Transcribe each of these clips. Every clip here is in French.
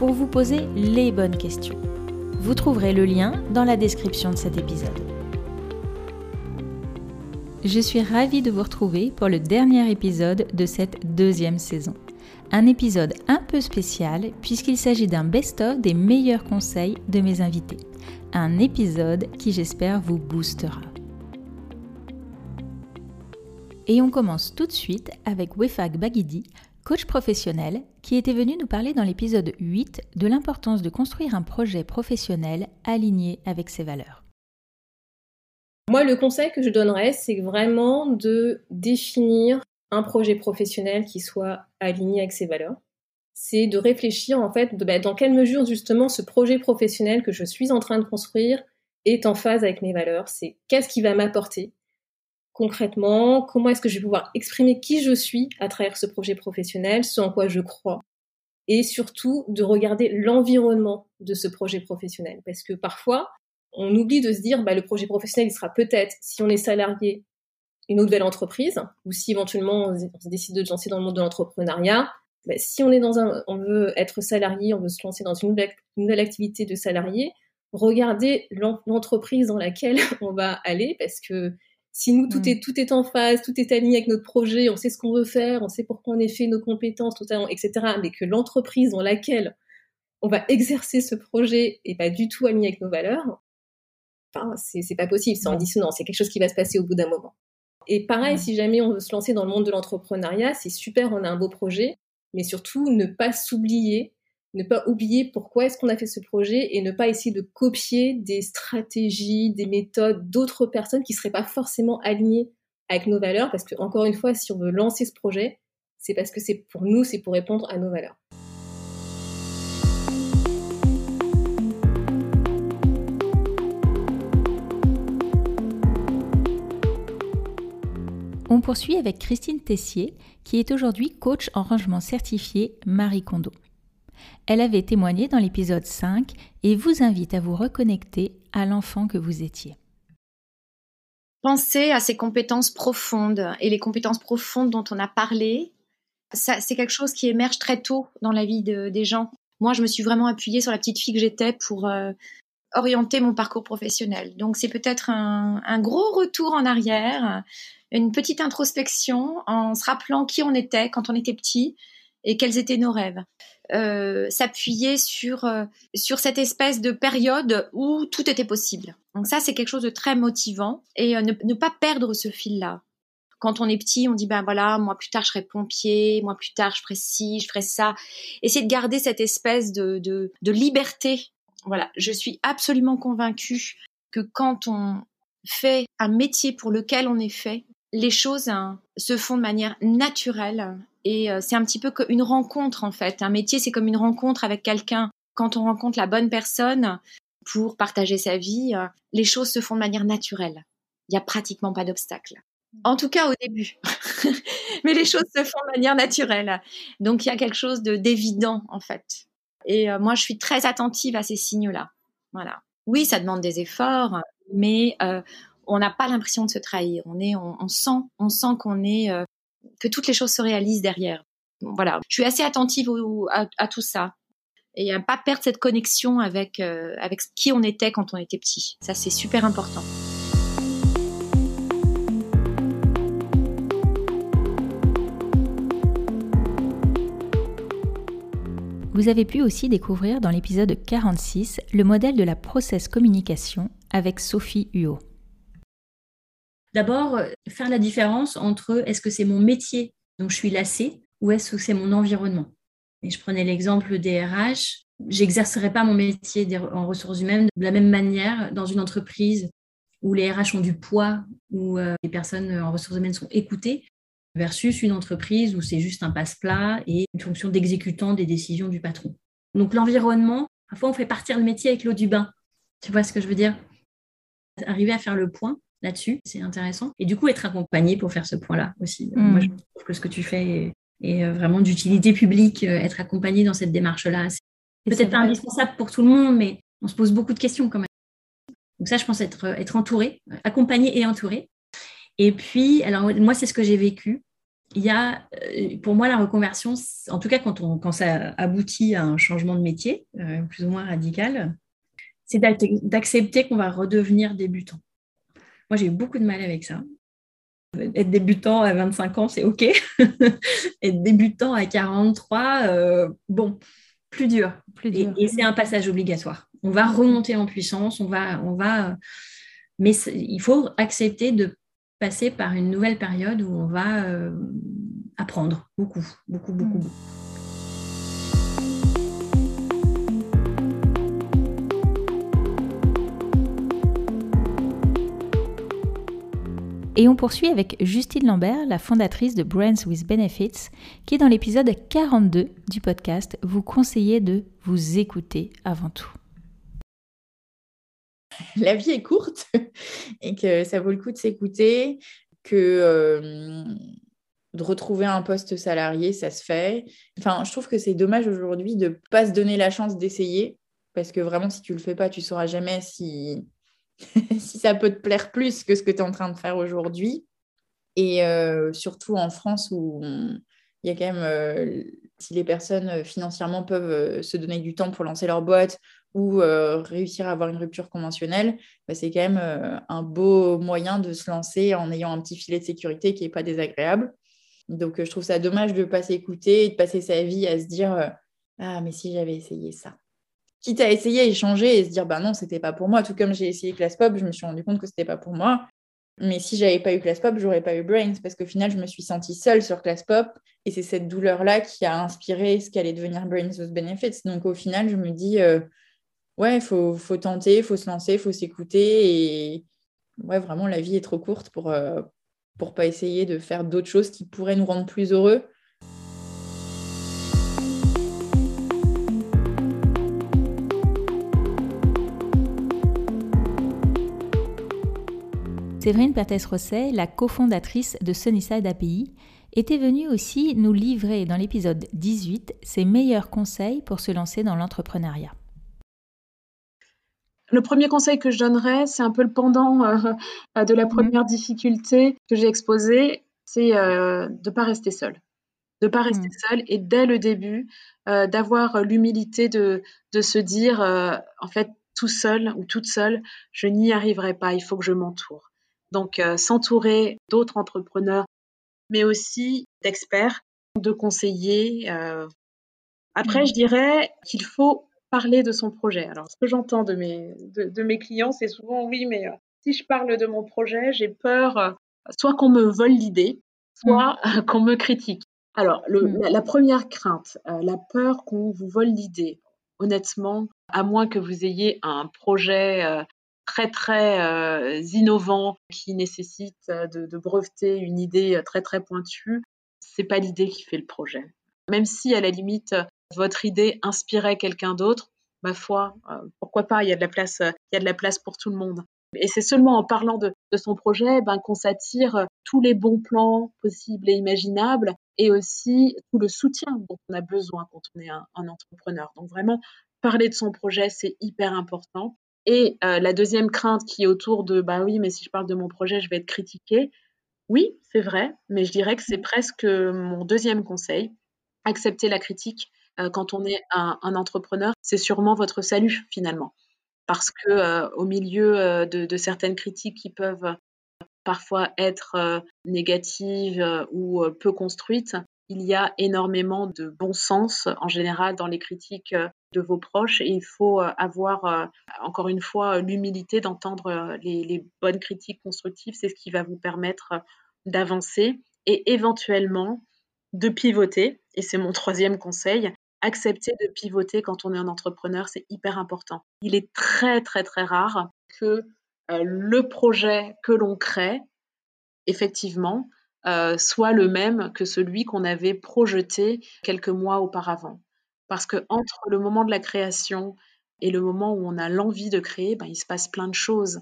pour vous poser les bonnes questions. Vous trouverez le lien dans la description de cet épisode. Je suis ravie de vous retrouver pour le dernier épisode de cette deuxième saison. Un épisode un peu spécial puisqu'il s'agit d'un best-of des meilleurs conseils de mes invités. Un épisode qui j'espère vous boostera. Et on commence tout de suite avec Wefag Bagidi, coach professionnel, qui était venu nous parler dans l'épisode 8 de l'importance de construire un projet professionnel aligné avec ses valeurs. Moi, le conseil que je donnerais, c'est vraiment de définir un projet professionnel qui soit aligné avec ses valeurs. C'est de réfléchir en fait bah, dans quelle mesure justement ce projet professionnel que je suis en train de construire est en phase avec mes valeurs. C'est qu'est-ce qui va m'apporter concrètement, comment est-ce que je vais pouvoir exprimer qui je suis à travers ce projet professionnel, ce en quoi je crois, et surtout de regarder l'environnement de ce projet professionnel. Parce que parfois, on oublie de se dire, bah, le projet professionnel, il sera peut-être, si on est salarié, une nouvelle entreprise, ou si éventuellement on, décide de se lancer dans le monde de l'entrepreneuriat, bah, si on est dans un, on veut être salarié, on veut se lancer dans une nouvelle, une nouvelle activité de salarié, regardez l'entreprise dans laquelle on va aller, parce que si nous, tout, mm. est, tout est en phase, tout est aligné avec notre projet, on sait ce qu'on veut faire, on sait pourquoi on est fait, nos compétences, tout etc., mais que l'entreprise dans laquelle on va exercer ce projet est pas du tout aligné avec nos valeurs, enfin, c'est pas possible, c'est en dissonance, c'est quelque chose qui va se passer au bout d'un moment. Et pareil, si jamais on veut se lancer dans le monde de l'entrepreneuriat, c'est super, on a un beau projet, mais surtout ne pas s'oublier ne pas oublier pourquoi est-ce qu'on a fait ce projet et ne pas essayer de copier des stratégies, des méthodes d'autres personnes qui seraient pas forcément alignées avec nos valeurs parce que encore une fois, si on veut lancer ce projet, c'est parce que c'est pour nous, c'est pour répondre à nos valeurs. On poursuit avec Christine Tessier, qui est aujourd'hui coach en rangement certifié Marie Kondo. Elle avait témoigné dans l'épisode 5 et vous invite à vous reconnecter à l'enfant que vous étiez. Pensez à ces compétences profondes et les compétences profondes dont on a parlé. c'est quelque chose qui émerge très tôt dans la vie des gens. Moi, je me suis vraiment appuyée sur la petite fille que j'étais pour euh, orienter mon parcours professionnel. Donc, c'est peut-être un, un, gros retour en arrière, une petite introspection en se rappelant qui on était quand on était petit et quels étaient nos rêves. Euh, s'appuyer sur euh, sur cette espèce de période où tout était possible. Donc ça, c'est quelque chose de très motivant et euh, ne, pas perdre ce fil-là. Quand on est petit, on dit ben voilà, moi plus tard je serai pompier, moi plus tard je ferai ci, je ferai ça. Essayer de garder cette espèce de, de, liberté. Voilà, je suis absolument convaincue que quand on fait un métier pour lequel on est fait, les choses hein, se font de manière naturelle et euh, c'est un petit peu une rencontre en fait. Un métier, c'est comme une rencontre avec quelqu'un. Quand on rencontre la bonne personne pour partager sa vie, euh, les choses se font de manière naturelle. Il n'y a pratiquement pas d'obstacle. En tout cas au début. Mais les choses se font de manière naturelle. Donc il y a quelque chose de d'évident en fait. Et euh, moi je suis très attentive à ces signaux-là. Voilà. Oui, ça demande des efforts, mais on n'a pas l'impression de se trahir. On est, on, sent, on sent qu'on est, que toutes les choses se réalisent derrière. Voilà, je suis assez attentive à, tout ça et à pas perdre cette connexion avec euh, avec qui on était quand on était petit. Ça, c'est super important. Vous avez pu aussi découvrir dans l'épisode 46 le modèle de la process communication avec Sophie Huot. D'abord, euh, faire la différence entre est-ce que c'est mon métier dont je suis lassée ou est-ce que c'est mon environnement. Et je prenais l'exemple des RH. J'exercerai pas mon métier en ressources humaines de la même manière dans une entreprise où les RH ont du poids, où euh, les personnes en ressources humaines sont écoutées, versus une entreprise où c'est juste un passe-plat et une fonction d'exécutant des décisions du patron. Donc l'environnement, Parfois, on fait partir le métier avec l'eau du bain. Tu vois ce que je veux dire? Arriver à faire le point là-dessus, c'est intéressant. Et du coup, être accompagné pour faire ce point-là aussi. Mm. Moi, je trouve que ce que tu fais est, euh, vraiment d'utilité publique, euh, être accompagné dans cette démarche-là. C'est peut-être pas indispensable pour tout le monde, mais on se pose beaucoup de questions quand même. Donc ça, je pense être, être entouré, accompagné et entouré. Et puis, alors moi, c'est ce que j'ai vécu. Il y a, euh, pour moi, la reconversion, en tout cas quand, on, quand ça aboutit à un changement de métier, euh, plus ou moins radical, c'est d'ac- d'accepter qu'on va redevenir débutant. Moi, j'ai eu beaucoup de mal avec ça. Être débutant à 25 ans, c'est OK. Être débutant à 43, euh, bon, plus dur. Plus Et, dur. et c'est un passage obligatoire. On va remonter en puissance, on va, on va, mais il faut accepter de passer par une nouvelle période où on va euh, apprendre beaucoup, beaucoup, beaucoup. Mm. beaucoup. Et on poursuit avec Justine Lambert, la fondatrice de Brands with Benefits, qui dans l'épisode 42 du podcast vous conseillait de vous écouter avant tout. la vie est courte et que ça vaut le coup de s'écouter, que euh, de retrouver un poste salarié, ça se fait. Enfin, je trouve que c'est dommage aujourd'hui de ne pas se donner la chance d'essayer, parce que vraiment, si tu le fais pas, tu sauras jamais si, si ça peut te plaire plus que ce que tu es en train de faire aujourd'hui. Et euh, surtout en France où il y a quand même, euh, si les personnes euh, financièrement peuvent se donner du temps pour lancer leur boîte ou réussir à avoir une rupture conventionnelle, bah, c'est quand même un beau moyen de se lancer en ayant un petit filet de sécurité qui n'est pas désagréable. Donc, je trouve ça dommage de ne pas s'écouter et de passer sa vie à se dire Ah, mais si j'avais essayé ça. Quitte à essayer, échanger et se dire Bah non, c'était pas pour moi. Tout comme j'ai essayé Class Pop, je me suis rendu compte que c'était pas pour moi. Mais si j'avais pas eu Class Pop, j'aurais pas eu Brains parce qu'au final, je me suis sentie seule sur Class Pop et c'est cette douleur-là qui a inspiré ce qu'allait devenir Brains with Benefits. Donc, au final, je me dis euh, Ouais, faut, faut tenter, faut se lancer, faut s'écouter. Et ouais, vraiment, la vie est trop courte pour, euh, pour pas essayer de faire d'autres choses qui pourraient nous rendre plus heureux. Séverine Perthes-Rosset, la cofondatrice de Sunnyside API, était venue aussi nous livrer dans l'épisode 18 ses meilleurs conseils pour se lancer dans l'entrepreneuriat. Le premier conseil que je donnerais, c'est un peu le pendant euh, de la première difficulté que j'ai exposée, c'est euh, de ne pas rester seul. De ne pas rester Mm. seul et dès le début, euh, d'avoir l'humilité de, de se dire, en fait, tout seul ou toute seule, je n'y arriverai pas, il faut que je m'entoure. Donc, euh, s'entourer d'autres entrepreneurs, mais aussi d'experts, de conseillers. euh. Après, Mm. je dirais qu'il faut parler de son projet. Alors, ce que j'entends de mes, de, de mes clients, c'est souvent oui, mais euh, si je parle de mon projet, j'ai peur euh, soit qu'on me vole l'idée, soit euh, qu'on me critique. Alors, le- Mm. la, la première crainte, la peur qu'on vous vole l'idée, honnêtement, à moins que vous ayez un projet très, très euh, innovant qui nécessite euh, de, breveter une idée euh, très, très pointue, c'est pas l'idée qui fait le projet. Même si, à la limite, euh, votre idée inspirait quelqu'un d'autre, ma foi, pourquoi pas, il y a de la place, il y a de la place pour tout le monde. Et c'est seulement en parlant de, son projet ben, qu'on s'attire tous les bons plans possibles et imaginables et aussi tout le soutien dont on a besoin quand on est un entrepreneur. Donc vraiment, parler de son projet, c'est hyper important. Et euh, la deuxième crainte qui est autour de, bah oui, mais si je parle de mon projet, je vais être critiqué. Oui, c'est vrai, mais je dirais que c'est presque mon deuxième conseil. Accepter la critique euh, quand on est un, entrepreneur, c'est sûrement votre salut finalement. Parce que euh, au milieu de, certaines critiques qui peuvent parfois être négatives ou peu construites, il y a énormément de bon sens en général dans les critiques de vos proches et il faut euh, avoir euh, encore une fois euh, l'humilité d'entendre les, bonnes critiques constructives. C'est ce qui va vous permettre d'avancer et éventuellement de pivoter. Et c'est mon troisième conseil. Accepter de pivoter quand on est un entrepreneur, c'est hyper important. Il est très, très, très rare que le projet que l'on crée, effectivement, soit le même que celui qu'on avait projeté quelques mois auparavant. Parce que entre le moment de la création Et le moment où on a l'envie de créer, ben, il se passe plein de choses.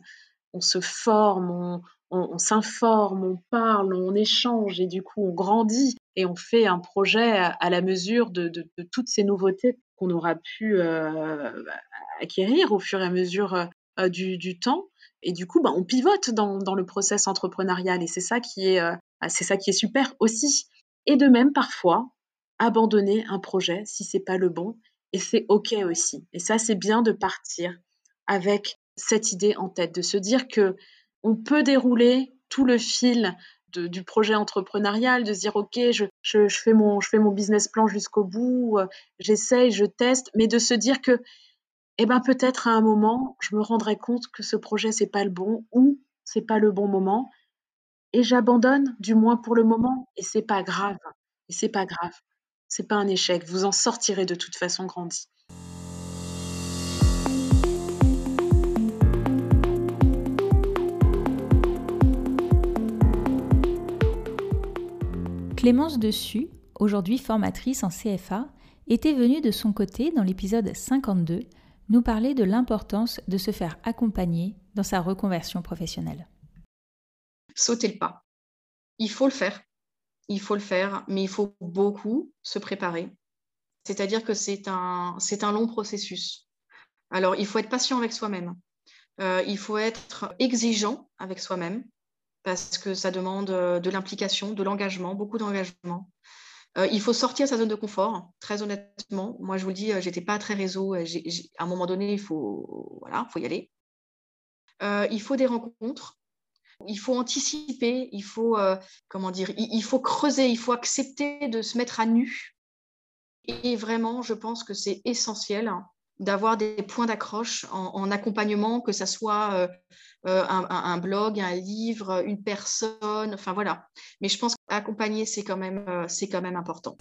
On se forme, on, s'informe, on parle, on échange et du coup on grandit et on fait un projet à, la mesure de, toutes ces nouveautés qu'on aura pu euh, acquérir au fur et à mesure euh, du, temps. Et du coup, ben, on pivote dans, le process entrepreneurial et euh, c'est ça qui est super aussi. Et de même, parfois, abandonner un projet si c'est pas le bon et c'est ok aussi. Et ça, c'est bien de partir avec cette idée en tête, de se dire que on peut dérouler tout le fil du projet entrepreneurial, de se dire ok, je, fais, mon, je fais mon business plan jusqu'au bout, euh, j'essaye, je teste, mais de se dire que eh ben peut-être à un moment, je me rendrai compte que ce projet c'est pas le bon ou c'est pas le bon moment et j'abandonne, du moins pour le moment, et c'est pas grave. Et c'est pas grave. C'est pas un échec. Vous en sortirez de toute façon grandi. Clémence Dessus, aujourd'hui formatrice en CFA, était venue de son côté dans l'épisode 52 nous parler de l'importance de se faire accompagner dans sa reconversion professionnelle. Sauter le pas. Il faut le faire il faut le faire, mais il faut beaucoup se préparer. C'est-à-dire que c'est un, un long processus. Alors, il faut être patient avec soi-même. Euh, il faut être exigeant avec soi-même parce que ça demande euh, de l'implication, de l'engagement, beaucoup d'engagement. Euh, il faut sortir de sa zone de confort, très honnêtement. Moi, je vous le dis, j'étais pas très réseau. à un moment donné, il faut, voilà, faut y aller. il faut des rencontres. Il faut anticiper, il faut, euh, comment dire, il, faut creuser, il faut accepter de se mettre à nu. Et vraiment, je pense que c'est essentiel d'avoir des points d'accroche en, accompagnement, que ce soit euh, euh, un, blog, un livre, une personne, enfin voilà. Mais je pense qu'accompagner, c'est quand, quand même important.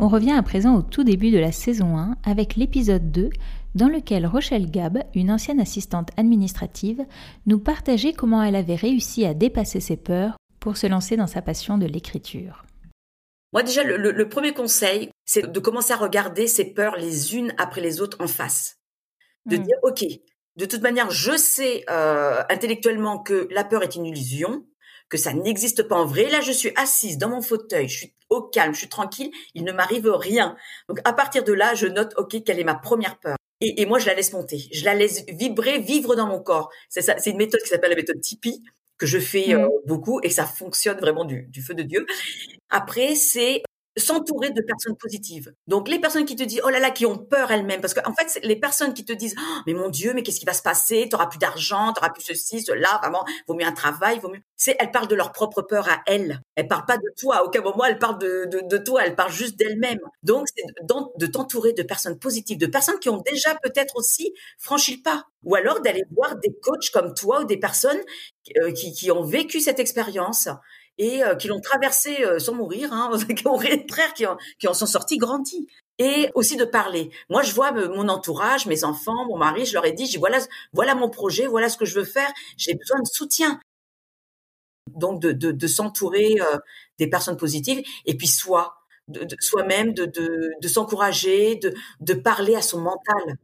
On revient à présent au tout début de la saison 1 avec l'épisode 2 dans lequel Rochelle Gab, une ancienne assistante administrative, nous partageait comment elle avait réussi à dépasser ses peurs pour se lancer dans sa passion de l'écriture. Moi déjà, le, premier conseil, c'est de commencer à regarder ses peurs les unes après les autres en face. De hmm. dire, OK, de toute manière, je sais euh, intellectuellement que la peur est une illusion, que ça n'existe pas en vrai. Là, je suis assise dans mon fauteuil, je suis au calme, je suis tranquille, il ne m'arrive rien. Donc à partir de là, je note, ok, quelle est ma première peur. Et, moi, je la laisse monter, je la laisse vibrer, vivre dans mon corps. C'est ça, c'est une méthode qui s'appelle la méthode Tipeee que je fais euh, mmh. beaucoup et ça fonctionne vraiment du, du feu de Dieu. Après, c'est s'entourer de personnes positives. Donc les personnes qui te disent oh là là qui ont peur elles-mêmes parce qu'en en fait les personnes qui te disent oh, mais mon dieu mais qu'est-ce qui va se passer? T'auras plus d'argent t'auras plus ceci cela vraiment vaut mieux un travail vaut mieux. C'est elles parlent de leur propre peur à elles. Elles parlent pas de toi. À aucun moment elles parlent de, de, de toi. Elles parlent juste d'elles-mêmes. Donc c'est de t'entourer de personnes positives de personnes qui ont déjà peut-être aussi franchi le pas. Ou alors d'aller voir des coachs comme toi ou des personnes euh, qui, qui ont vécu cette expérience et euh, qui l'ont traversé euh, sans mourir, hein, qui ont frères qui, qui en sont sortis grandis. Et aussi de parler. Moi, je vois euh, mon entourage, mes enfants, mon mari, je leur ai dit, voilà, voilà mon projet, voilà ce que je veux faire, j'ai besoin de soutien. Donc, de, de, s'entourer des personnes positives, et puis soi, de, de soi-même, de, de, de s'encourager, de, de parler à son mental.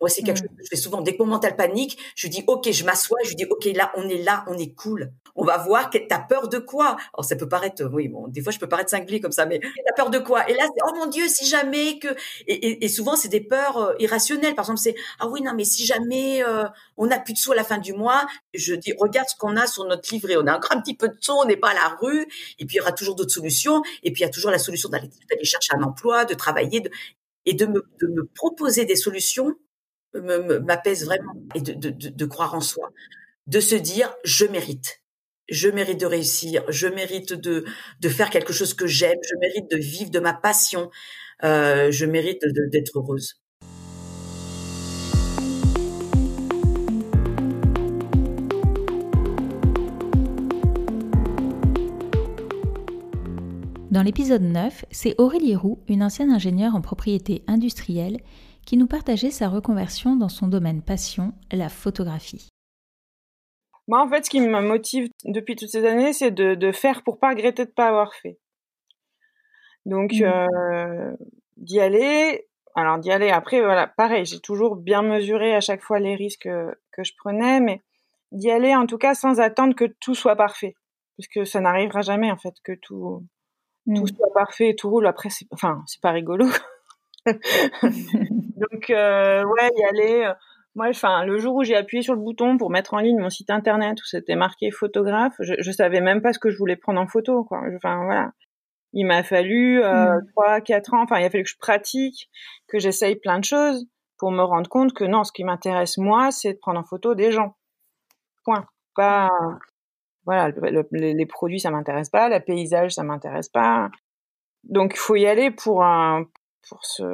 Moi, c'est quelque chose que je fais souvent. Dès que mon mental panique, je dis, OK, je m'assois, je dis, OK, là, on est là, on est cool. On va voir, t'as peur de quoi? Alors, ça peut paraître, oui, bon, des fois, je peux paraître cinglé comme ça, mais t'as peur de quoi? Et là, c'est, oh mon Dieu, si jamais que, et, et, souvent, c'est des peurs euh, irrationnelles. Par exemple, c'est, ah oui, non, mais si jamais euh, on n'a plus de sous à la fin du mois, je dis, regarde ce qu'on a sur notre livret. On a encore un petit peu de sous, on n'est pas à la rue. Et puis, il y aura toujours d'autres solutions. Et puis, il y a toujours la solution d'aller, chercher un emploi, de travailler, de, et de me, de me proposer des solutions m'apaise vraiment. Et de, de, de, croire en soi, de se dire je mérite, je mérite de réussir, je mérite de, de faire quelque chose que j'aime, je mérite de vivre de ma passion, euh, je mérite d'être heureuse. Dans l'épisode 9, c'est Aurélie Roux, une ancienne ingénieure en propriété industrielle, qui nous partageait sa reconversion dans son domaine passion, la photographie. Moi, en fait, ce qui me motive depuis toutes ces années, c'est de, de, faire pour pas regretter de pas avoir fait. Donc, mmh. euh, d'y aller. Alors, d'y aller. Après, voilà, pareil, j'ai toujours bien mesuré à chaque fois les risques que, que je prenais, mais d'y aller, en tout cas, sans attendre que tout soit parfait. Parce que ça n'arrivera jamais, en fait, que tout, tout mmh. soit parfait et tout roule. Après, c'est, enfin, c'est pas rigolo. Donc, euh, ouais, y aller. Euh, moi, enfin, le jour où j'ai appuyé sur le bouton pour mettre en ligne mon site internet où c'était marqué photographe, je, je savais même pas ce que je voulais prendre en photo, quoi. Enfin, voilà. Il m'a fallu euh, mmh. trois, euh, quatre ans. Enfin, il a fallu que je pratique, que j'essaye plein de choses pour me rendre compte que non, ce qui m'intéresse moi, c'est de prendre en photo des gens. Point. Pas voilà, les produits ça m'intéresse pas, le paysage ça m'intéresse pas. Donc il faut y aller pour pour se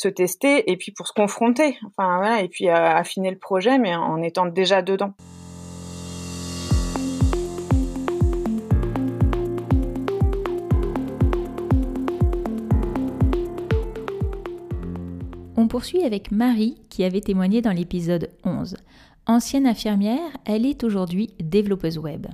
se tester et puis pour se confronter. Enfin voilà, et puis euh, affiner le projet, mais en étant déjà dedans. On poursuit avec Marie qui avait témoigné dans l'épisode 11. Ancienne infirmière, elle est aujourd'hui développeuse web.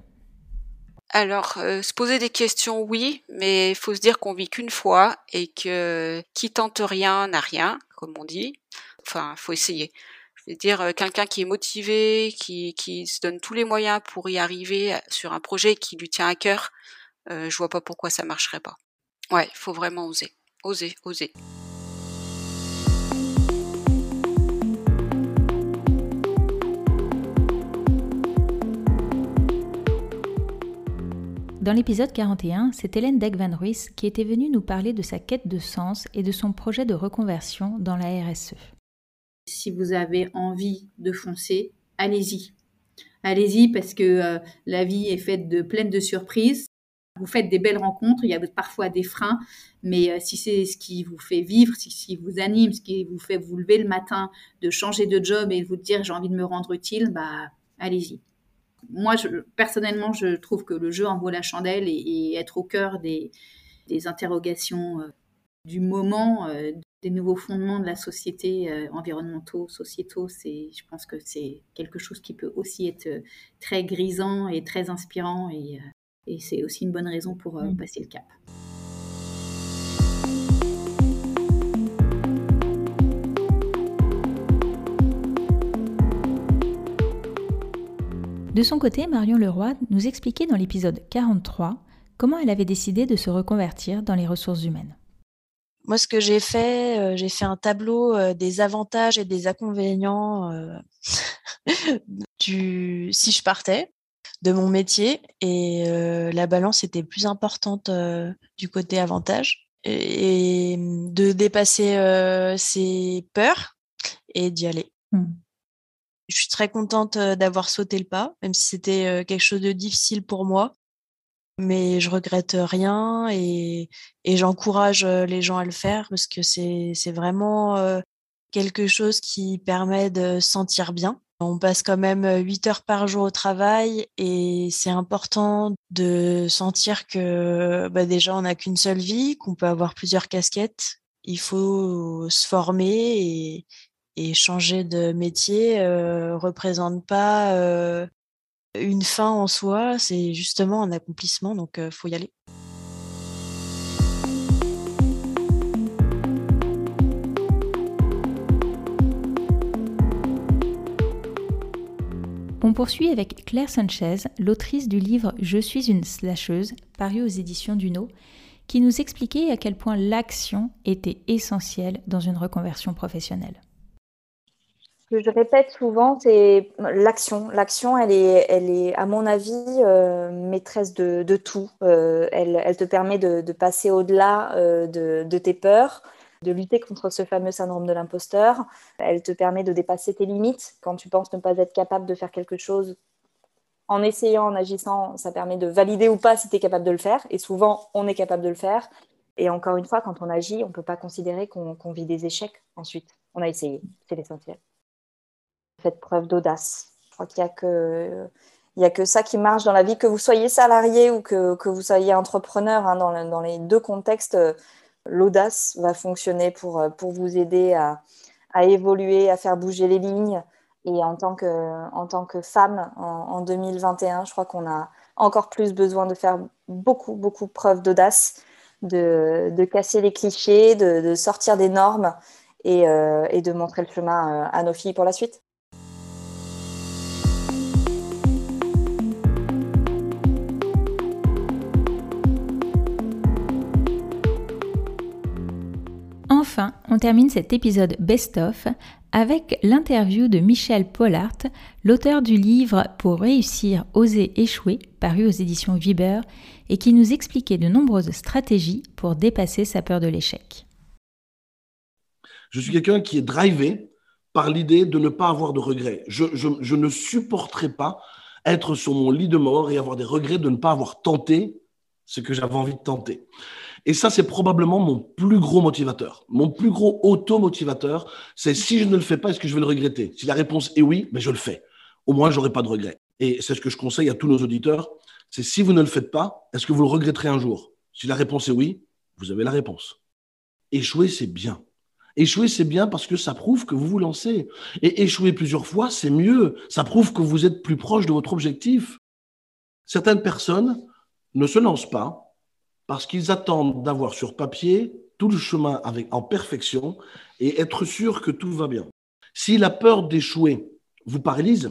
Alors, euh, se poser des questions, oui, mais il faut se dire qu'on vit qu'une fois et que qui tente rien n'a rien, comme on dit. Enfin, faut essayer. Je veux dire, euh, quelqu'un qui est motivé, qui, se donne tous les moyens pour y arriver sur un projet qui lui tient à cœur, euh, je vois pas pourquoi ça marcherait pas. Ouais, il faut vraiment oser. Oser, oser. Dans l'épisode 41, c'est Hélène Deck Van Ruys qui était venue nous parler de sa quête de sens et de son projet de reconversion dans la RSE. Si vous avez envie de foncer, allez-y. Allez-y parce que euh, la vie est faite de pleine de surprises. Vous faites des belles rencontres, il y a parfois des freins, mais euh, si c'est ce qui vous fait vivre, si, ce qui vous anime, ce qui vous fait vous lever le matin, de changer de job et vous dire j'ai envie de me rendre utile, bah allez-y moi, je, personnellement, je trouve que le jeu en vaut la chandelle et, être au cœur des, interrogations euh, du moment, euh, des nouveaux fondements de la société, euh, environnementaux, sociétaux, c'est, je pense que c'est quelque chose qui peut aussi être très grisant et très inspirant et, c'est aussi une bonne raison pour mmh. passer le cap. De son côté, Marion Leroy nous expliquait dans l'épisode 43 comment elle avait décidé de se reconvertir dans les ressources humaines. Moi, ce que j'ai fait, euh, j'ai fait un tableau euh, des avantages et des inconvénients euh, du si je partais de mon métier et la balance était plus importante du côté avantage et, de dépasser ses peurs et d'y aller. Mmh. Je suis très contente d'avoir sauté le pas, même si c'était quelque chose de difficile pour moi. Mais je regrette rien et, j'encourage les gens à le faire parce que c'est vraiment quelque chose qui permet de se sentir bien. On passe quand même 8 heures par jour au travail et c'est important de sentir que bah déjà on n'a qu'une seule vie, qu'on peut avoir plusieurs casquettes. Il faut se former et, et changer de métier euh, représente pas euh, une fin en soi, c'est justement un accomplissement, donc euh, faut y aller. On poursuit avec Claire Sanchez, l'autrice du livre Je suis une slasheuse, paru aux éditions Duno, qui nous expliquait à quel point l'action était essentielle dans une reconversion professionnelle que je répète souvent, c'est l'action. L'action, elle est, elle est, à mon avis, euh, maîtresse de, tout. Euh, elle, elle, te permet de, passer au-delà euh, de, tes peurs, de lutter contre ce fameux syndrome de l'imposteur. Elle te permet de dépasser tes limites. Quand tu penses ne pas être capable de faire quelque chose, en essayant, en agissant, ça permet de valider ou pas si tu es capable de le faire. Et souvent, on est capable de le faire. Et encore une fois, quand on agit, on ne peut pas considérer qu'on vit des échecs ensuite. On a essayé, c'est l'essentiel faites preuve d'audace. Je crois qu'il n'y a que ça qui marche dans la vie, que vous soyez salarié ou que, vous soyez entrepreneur. Hein, dans, les deux contextes, l'audace va fonctionner pour, pour vous aider à, évoluer, à faire bouger les lignes Et en tant que, en femme, en, 2021, je crois qu'on a encore plus besoin de faire beaucoup, beaucoup preuve d'audace, de, casser les clichés, de, sortir des normes et, et, de montrer le chemin à nos filles pour la suite. Enfin, on termine cet épisode best-of avec l'interview de Michel Pollard, l'auteur du livre Pour réussir, oser, échouer, paru aux éditions Viber, et qui nous expliquait de nombreuses stratégies pour dépasser sa peur de l'échec. Je suis quelqu'un qui est drivé par l'idée de ne pas avoir de regrets. Je, je ne supporterai pas être sur mon lit de mort et avoir des regrets de ne pas avoir tenté ce que j'avais envie de tenter. Et ça, c'est probablement mon plus gros motivateur. Mon plus gros auto-motivateur, c'est si je ne le fais pas, est-ce que je vais le regretter? Si la réponse est oui, ben je le fais. Au moins, j'aurai pas de regrets. Et c'est ce que je conseille à tous nos auditeurs. C'est si vous ne le faites pas, est-ce que vous le regretterez un jour? Si la réponse est oui, vous avez la réponse. Échouer, c'est bien. Échouer, c'est bien parce que ça prouve que vous vous lancez. Et échouer plusieurs fois, c'est mieux. Ça prouve que vous êtes plus proche de votre objectif. Certaines personnes ne se lancent pas parce qu'ils attendent d'avoir sur papier tout le chemin en perfection et être sûr que tout va bien. Si la peur d'échouer vous paralyse,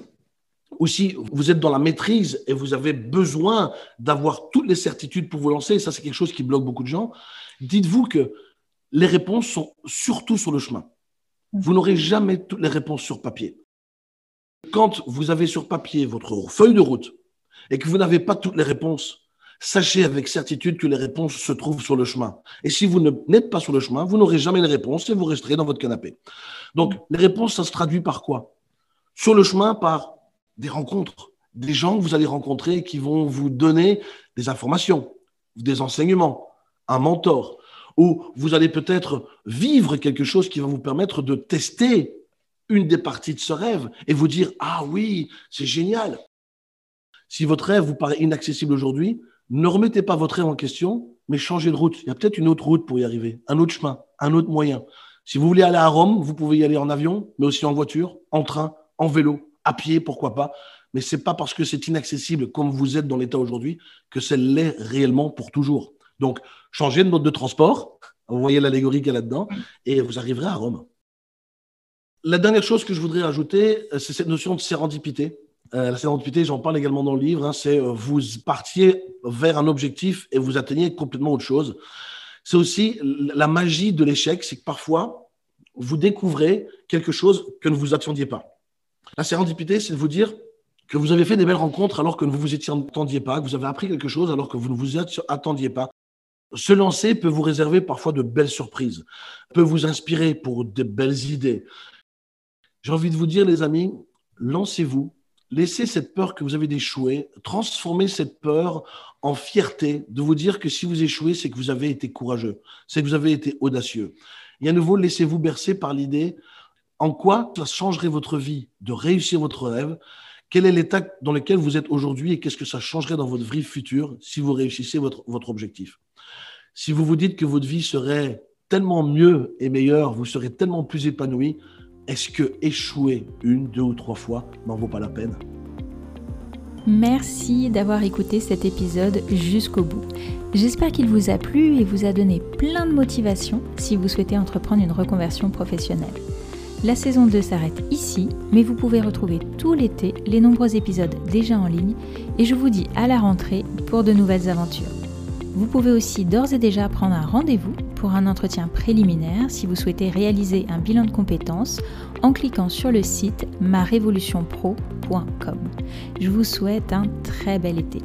ou si vous êtes dans la maîtrise et vous avez besoin d'avoir toutes les certitudes pour vous lancer, ça c'est quelque chose qui bloque beaucoup de gens, dites-vous que les réponses sont surtout sur le chemin. Vous n'aurez jamais toutes les réponses sur papier. Quand vous avez sur papier votre feuille de route et que vous n'avez pas toutes les réponses, sachez avec certitude que les réponses se trouvent sur le chemin. Et si vous n'êtes pas sur le chemin, vous n'aurez jamais les réponses et vous resterez dans votre canapé. Donc, les réponses, ça se traduit par quoi? Sur le chemin, par des rencontres, des gens que vous allez rencontrer qui vont vous donner des informations, des enseignements, un mentor, ou vous allez peut-être vivre quelque chose qui va vous permettre de tester une des parties de ce rêve et vous dire, ah oui, c'est génial. Si votre rêve vous paraît inaccessible aujourd'hui, ne remettez pas votre rêve en question, mais changez de route. Il y a peut-être une autre route pour y arriver, un autre chemin, un autre moyen. Si vous voulez aller à Rome, vous pouvez y aller en avion, mais aussi en voiture, en train, en vélo, à pied, pourquoi pas. Mais c'est pas parce que c'est inaccessible comme vous êtes dans l'état aujourd'hui que c'est l'est réellement pour toujours. Donc, changez de mode de transport. Vous voyez l'allégorie qu'il y a là-dedans et vous arriverez à Rome. La dernière chose que je voudrais ajouter, c'est cette notion de sérendipité. Euh, la sérendipité, j'en parle également dans le livre, hein, c'est euh, vous partiez vers un objectif et vous atteignez complètement autre chose. C'est aussi la magie de l'échec, c'est que parfois, vous découvrez quelque chose que ne vous attendiez pas. La sérendipité, c'est de vous dire que vous avez fait des belles rencontres alors que vous ne vous attendiez pas, que vous avez appris quelque chose alors que vous ne vous attendiez pas. Se lancer peut vous réserver parfois de belles surprises, peut vous inspirer pour de belles idées. J'ai envie de vous dire, les amis, lancez-vous, laissez cette peur que vous avez d'échouer, transformez cette peur en fierté de vous dire que si vous échouez, c'est que vous avez été courageux, c'est que vous avez été audacieux. Et à nouveau, laissez-vous bercer par l'idée en quoi ça changerait votre vie de réussir votre rêve, quel est l'état dans lequel vous êtes aujourd'hui et qu'est-ce que ça changerait dans votre vie future si vous réussissez votre, votre objectif? Si vous vous dites que votre vie serait tellement mieux et meilleure, vous serez tellement plus épanoui, est-ce que échouer une, deux ou trois fois n'en vaut pas la peine? Merci d'avoir écouté cet épisode jusqu'au bout. J'espère qu'il vous a plu et vous a donné plein de motivation si vous souhaitez entreprendre une reconversion professionnelle. La saison 2 s'arrête ici, mais vous pouvez retrouver tout l'été les nombreux épisodes déjà en ligne et je vous dis à la rentrée pour de nouvelles aventures. Vous pouvez aussi d'ores et déjà prendre un rendez-vous pour un entretien préliminaire si vous souhaitez réaliser un bilan de compétences en cliquant sur le site marévolutionpro.com. Je vous souhaite un très bel été.